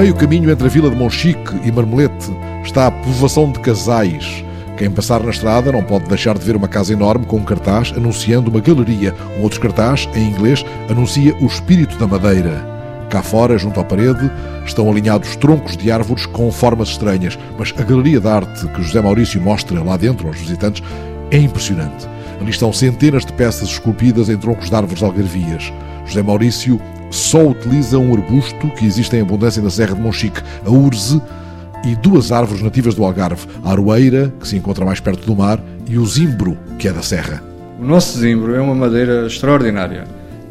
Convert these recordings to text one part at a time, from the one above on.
meio caminho entre a vila de Monchique e Marmelete está a povoação de Casais. Quem passar na estrada não pode deixar de ver uma casa enorme com um cartaz anunciando uma galeria. Um outro cartaz, em inglês, anuncia o Espírito da Madeira. Cá fora, junto à parede, estão alinhados troncos de árvores com formas estranhas, mas a galeria de arte que José Maurício mostra lá dentro aos visitantes é impressionante. Ali estão centenas de peças esculpidas em troncos de árvores algarvias. José Maurício só utiliza um arbusto que existe em abundância na Serra de Monchique, a urze, e duas árvores nativas do Algarve, a aroeira, que se encontra mais perto do mar, e o zimbro, que é da serra. O nosso zimbro é uma madeira extraordinária.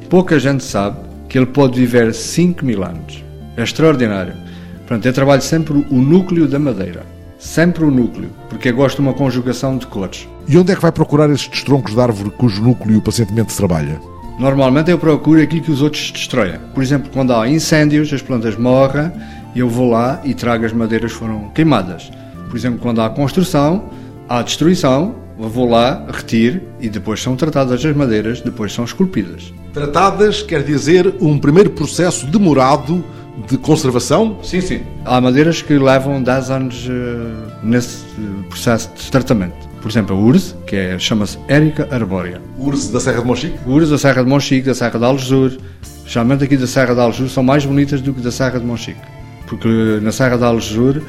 Pouca gente sabe que ele pode viver 5 mil anos. É extraordinário. Portanto, eu trabalho sempre o núcleo da madeira. Sempre o núcleo, porque eu gosto de uma conjugação de cores. E onde é que vai procurar estes troncos de árvore cujo núcleo pacientemente se trabalha? Normalmente eu procuro aquilo que os outros destroem. Por exemplo, quando há incêndios, as plantas morrem, eu vou lá e trago as madeiras que foram queimadas. Por exemplo, quando há construção, há destruição, eu vou lá, retiro e depois são tratadas as madeiras, depois são esculpidas. Tratadas quer dizer um primeiro processo demorado de conservação? Sim, sim. Há madeiras que levam 10 anos uh, nesse processo de tratamento. Por exemplo, a URSS, que é, chama-se Érica arbórea. URSS da Serra de Monchique? URSS da Serra de Monchique, da Serra de Aljur. Geralmente aqui da Serra de Aljur são mais bonitas do que da Serra de Monchique. Porque na Serra de Aljur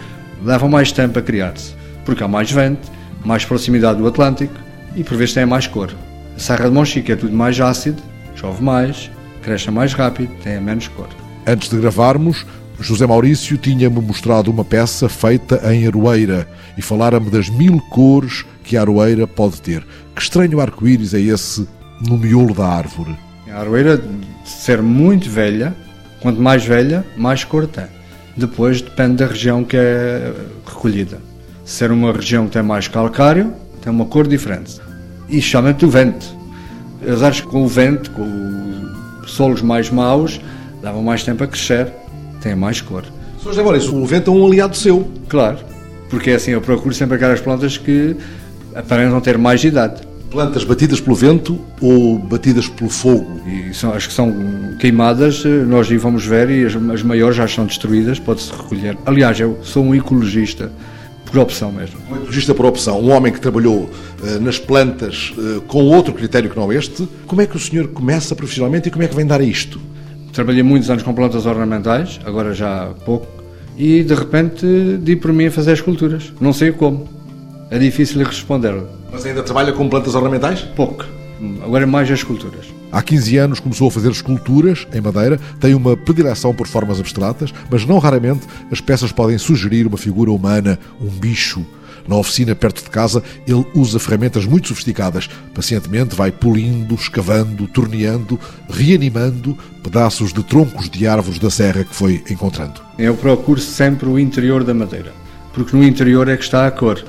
levam mais tempo a criar-se. Porque há mais vento, mais proximidade do Atlântico e por vezes tem mais cor. A Serra de Monchique é tudo mais ácido, chove mais, cresce mais rápido, tem menos cor. Antes de gravarmos, José Maurício tinha-me mostrado uma peça feita em aroeira e falara-me das mil cores que a aroeira pode ter. Que estranho arco-íris é esse no miolo da árvore? A aroeira, ser muito velha, quanto mais velha, mais cor tem. Depois depende da região que é recolhida. Se ser uma região que tem mais calcário, tem uma cor diferente. E chama-te o vento. As árvores com o vento, com solos mais maus, levam mais tempo a crescer tem mais cor. Sr. José Maurício, o vento é um aliado seu. Claro, porque é assim, eu procuro sempre aquelas plantas que aparentam ter mais idade. Plantas batidas pelo vento ou batidas pelo fogo? E são, as que são queimadas, nós vamos ver e as, as maiores já estão destruídas, pode-se recolher. Aliás, eu sou um ecologista por opção mesmo. Um ecologista por opção, um homem que trabalhou uh, nas plantas uh, com outro critério que não este. Como é que o senhor começa profissionalmente e como é que vem dar a isto? Trabalhei muitos anos com plantas ornamentais, agora já há pouco, e de repente di por mim a fazer esculturas. Não sei como. É difícil responder. Mas ainda trabalha com plantas ornamentais? Pouco. Agora é mais as esculturas. Há 15 anos começou a fazer esculturas em madeira, tem uma predileção por formas abstratas, mas não raramente as peças podem sugerir uma figura humana, um bicho, na oficina perto de casa, ele usa ferramentas muito sofisticadas. Pacientemente vai polindo, escavando, torneando, reanimando pedaços de troncos de árvores da serra que foi encontrando. Eu procuro sempre o interior da madeira, porque no interior é que está a cor.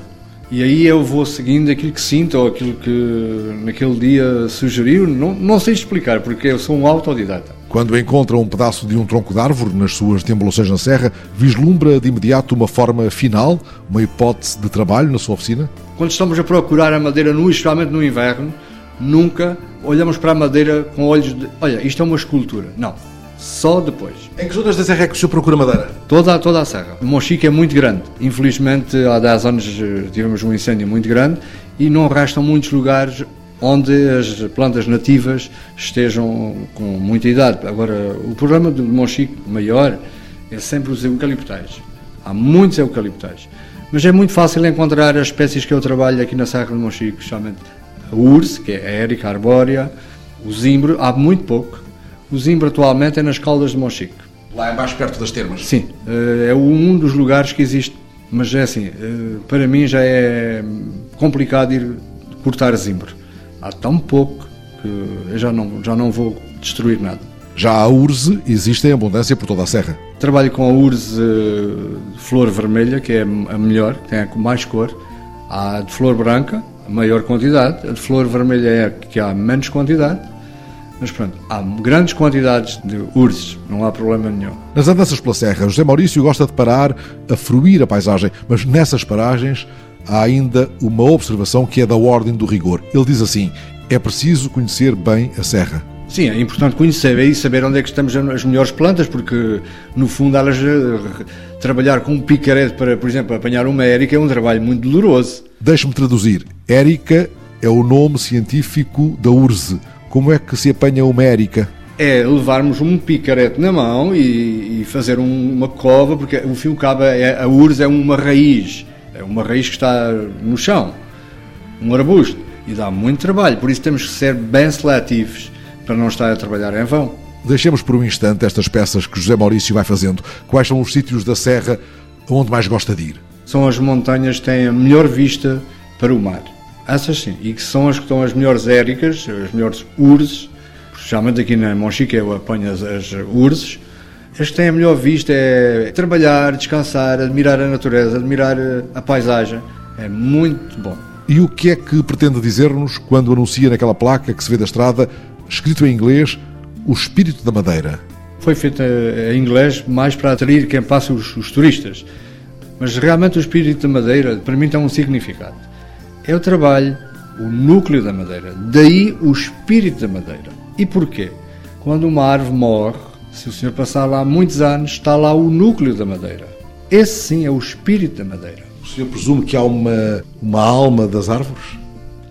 E aí eu vou seguindo aquilo que sinto ou aquilo que naquele dia sugeriu. Não, não sei explicar, porque eu sou um autodidata. Quando encontra um pedaço de um tronco de árvore nas suas deambulações na serra, vislumbra de imediato uma forma final, uma hipótese de trabalho na sua oficina? Quando estamos a procurar a madeira, no, especialmente no inverno, nunca olhamos para a madeira com olhos de olha, isto é uma escultura. Não. Só depois. Em que zonas da serra é que o senhor procura madeira? Toda, toda a serra. Monchique é muito grande. Infelizmente, há 10 anos eh, tivemos um incêndio muito grande e não restam muitos lugares onde as plantas nativas estejam com muita idade. Agora, o problema do Monchique maior é sempre os eucaliptais. Há muitos eucaliptais. Mas é muito fácil encontrar as espécies que eu trabalho aqui na Serra do Monchique, especialmente a urso, que é a Erica arbórea, o zimbro, há muito pouco. O zimbro atualmente é nas caldas de Monchique. Lá é mais perto das termas? Sim, eh, é um dos lugares que existe, mas é assim, eh, para mim já é complicado ir cortar zimbro há tão pouco que eu já não, já não vou destruir nada. Já a urze existe em abundância por toda a serra. Trabalho com a urze de flor vermelha, que é a melhor, tem a mais cor. Há de flor branca, a maior quantidade. A de flor vermelha é a que há menos quantidade. Mas pronto, há grandes quantidades de urzes, não há problema nenhum. Nas andanças pela serra, José Maurício gosta de parar a fruir a paisagem, mas nessas paragens há ainda uma observação que é da ordem do rigor. Ele diz assim: é preciso conhecer bem a serra. Sim, é importante conhecer e saber onde é que estamos as melhores plantas, porque no fundo elas eh, trabalhar com um picarete para, por exemplo, apanhar uma érica é um trabalho muito doloroso. Deixe-me traduzir. Érica é o nome científico da urze. Como é que se apanha uma érica? É levarmos um picarete na mão e, e fazer um, uma cova, porque o fio cabo, é, a urze é uma raiz, é uma raiz que está no chão, um arbusto, e dá muito trabalho, por isso temos que ser bem seletivos para não estar a trabalhar em vão. Deixemos por um instante estas peças que José Maurício vai fazendo. Quais são os sítios da Serra onde mais gosta de ir? São as montanhas que têm a melhor vista para o mar. Essas sim, e que são as que estão as melhores éricas, as melhores urzes, especialmente aqui na Monchique eu apanho as, as urzes, que têm a melhor vista é trabalhar, descansar, admirar a natureza, admirar a paisagem. É muito bom. E o que é que pretende dizer-nos quando anuncia naquela placa que se vê da estrada escrito em inglês, O Espírito da Madeira. Foi feito em inglês mais para atrair quem passa os, os turistas. Mas realmente o Espírito da Madeira, para mim, tem um significado. É o trabalho, o núcleo da madeira. Daí o Espírito da Madeira. E porquê? Quando uma árvore morre, se o senhor passar lá muitos anos, está lá o núcleo da madeira. Esse sim é o espírito da madeira. O senhor presume que há uma, uma alma das árvores?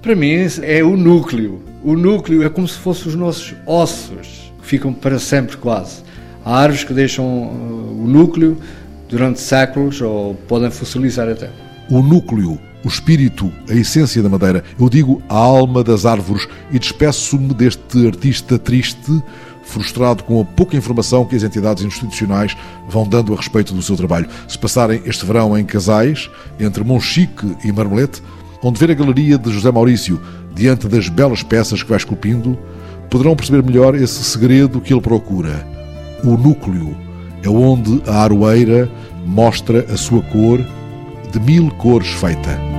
Para mim é o núcleo. O núcleo é como se fossem os nossos ossos, que ficam para sempre quase. Há árvores que deixam uh, o núcleo durante séculos ou podem fossilizar até. O núcleo, o espírito, a essência da madeira. Eu digo a alma das árvores e despeço-me deste artista triste, frustrado com a pouca informação que as entidades institucionais vão dando a respeito do seu trabalho. Se passarem este verão em Casais, entre Monchique e Marmelete, onde ver a galeria de José Maurício diante das belas peças que vai esculpindo, poderão perceber melhor esse segredo que ele procura. O núcleo é onde a aroeira mostra a sua cor de mil cores feita.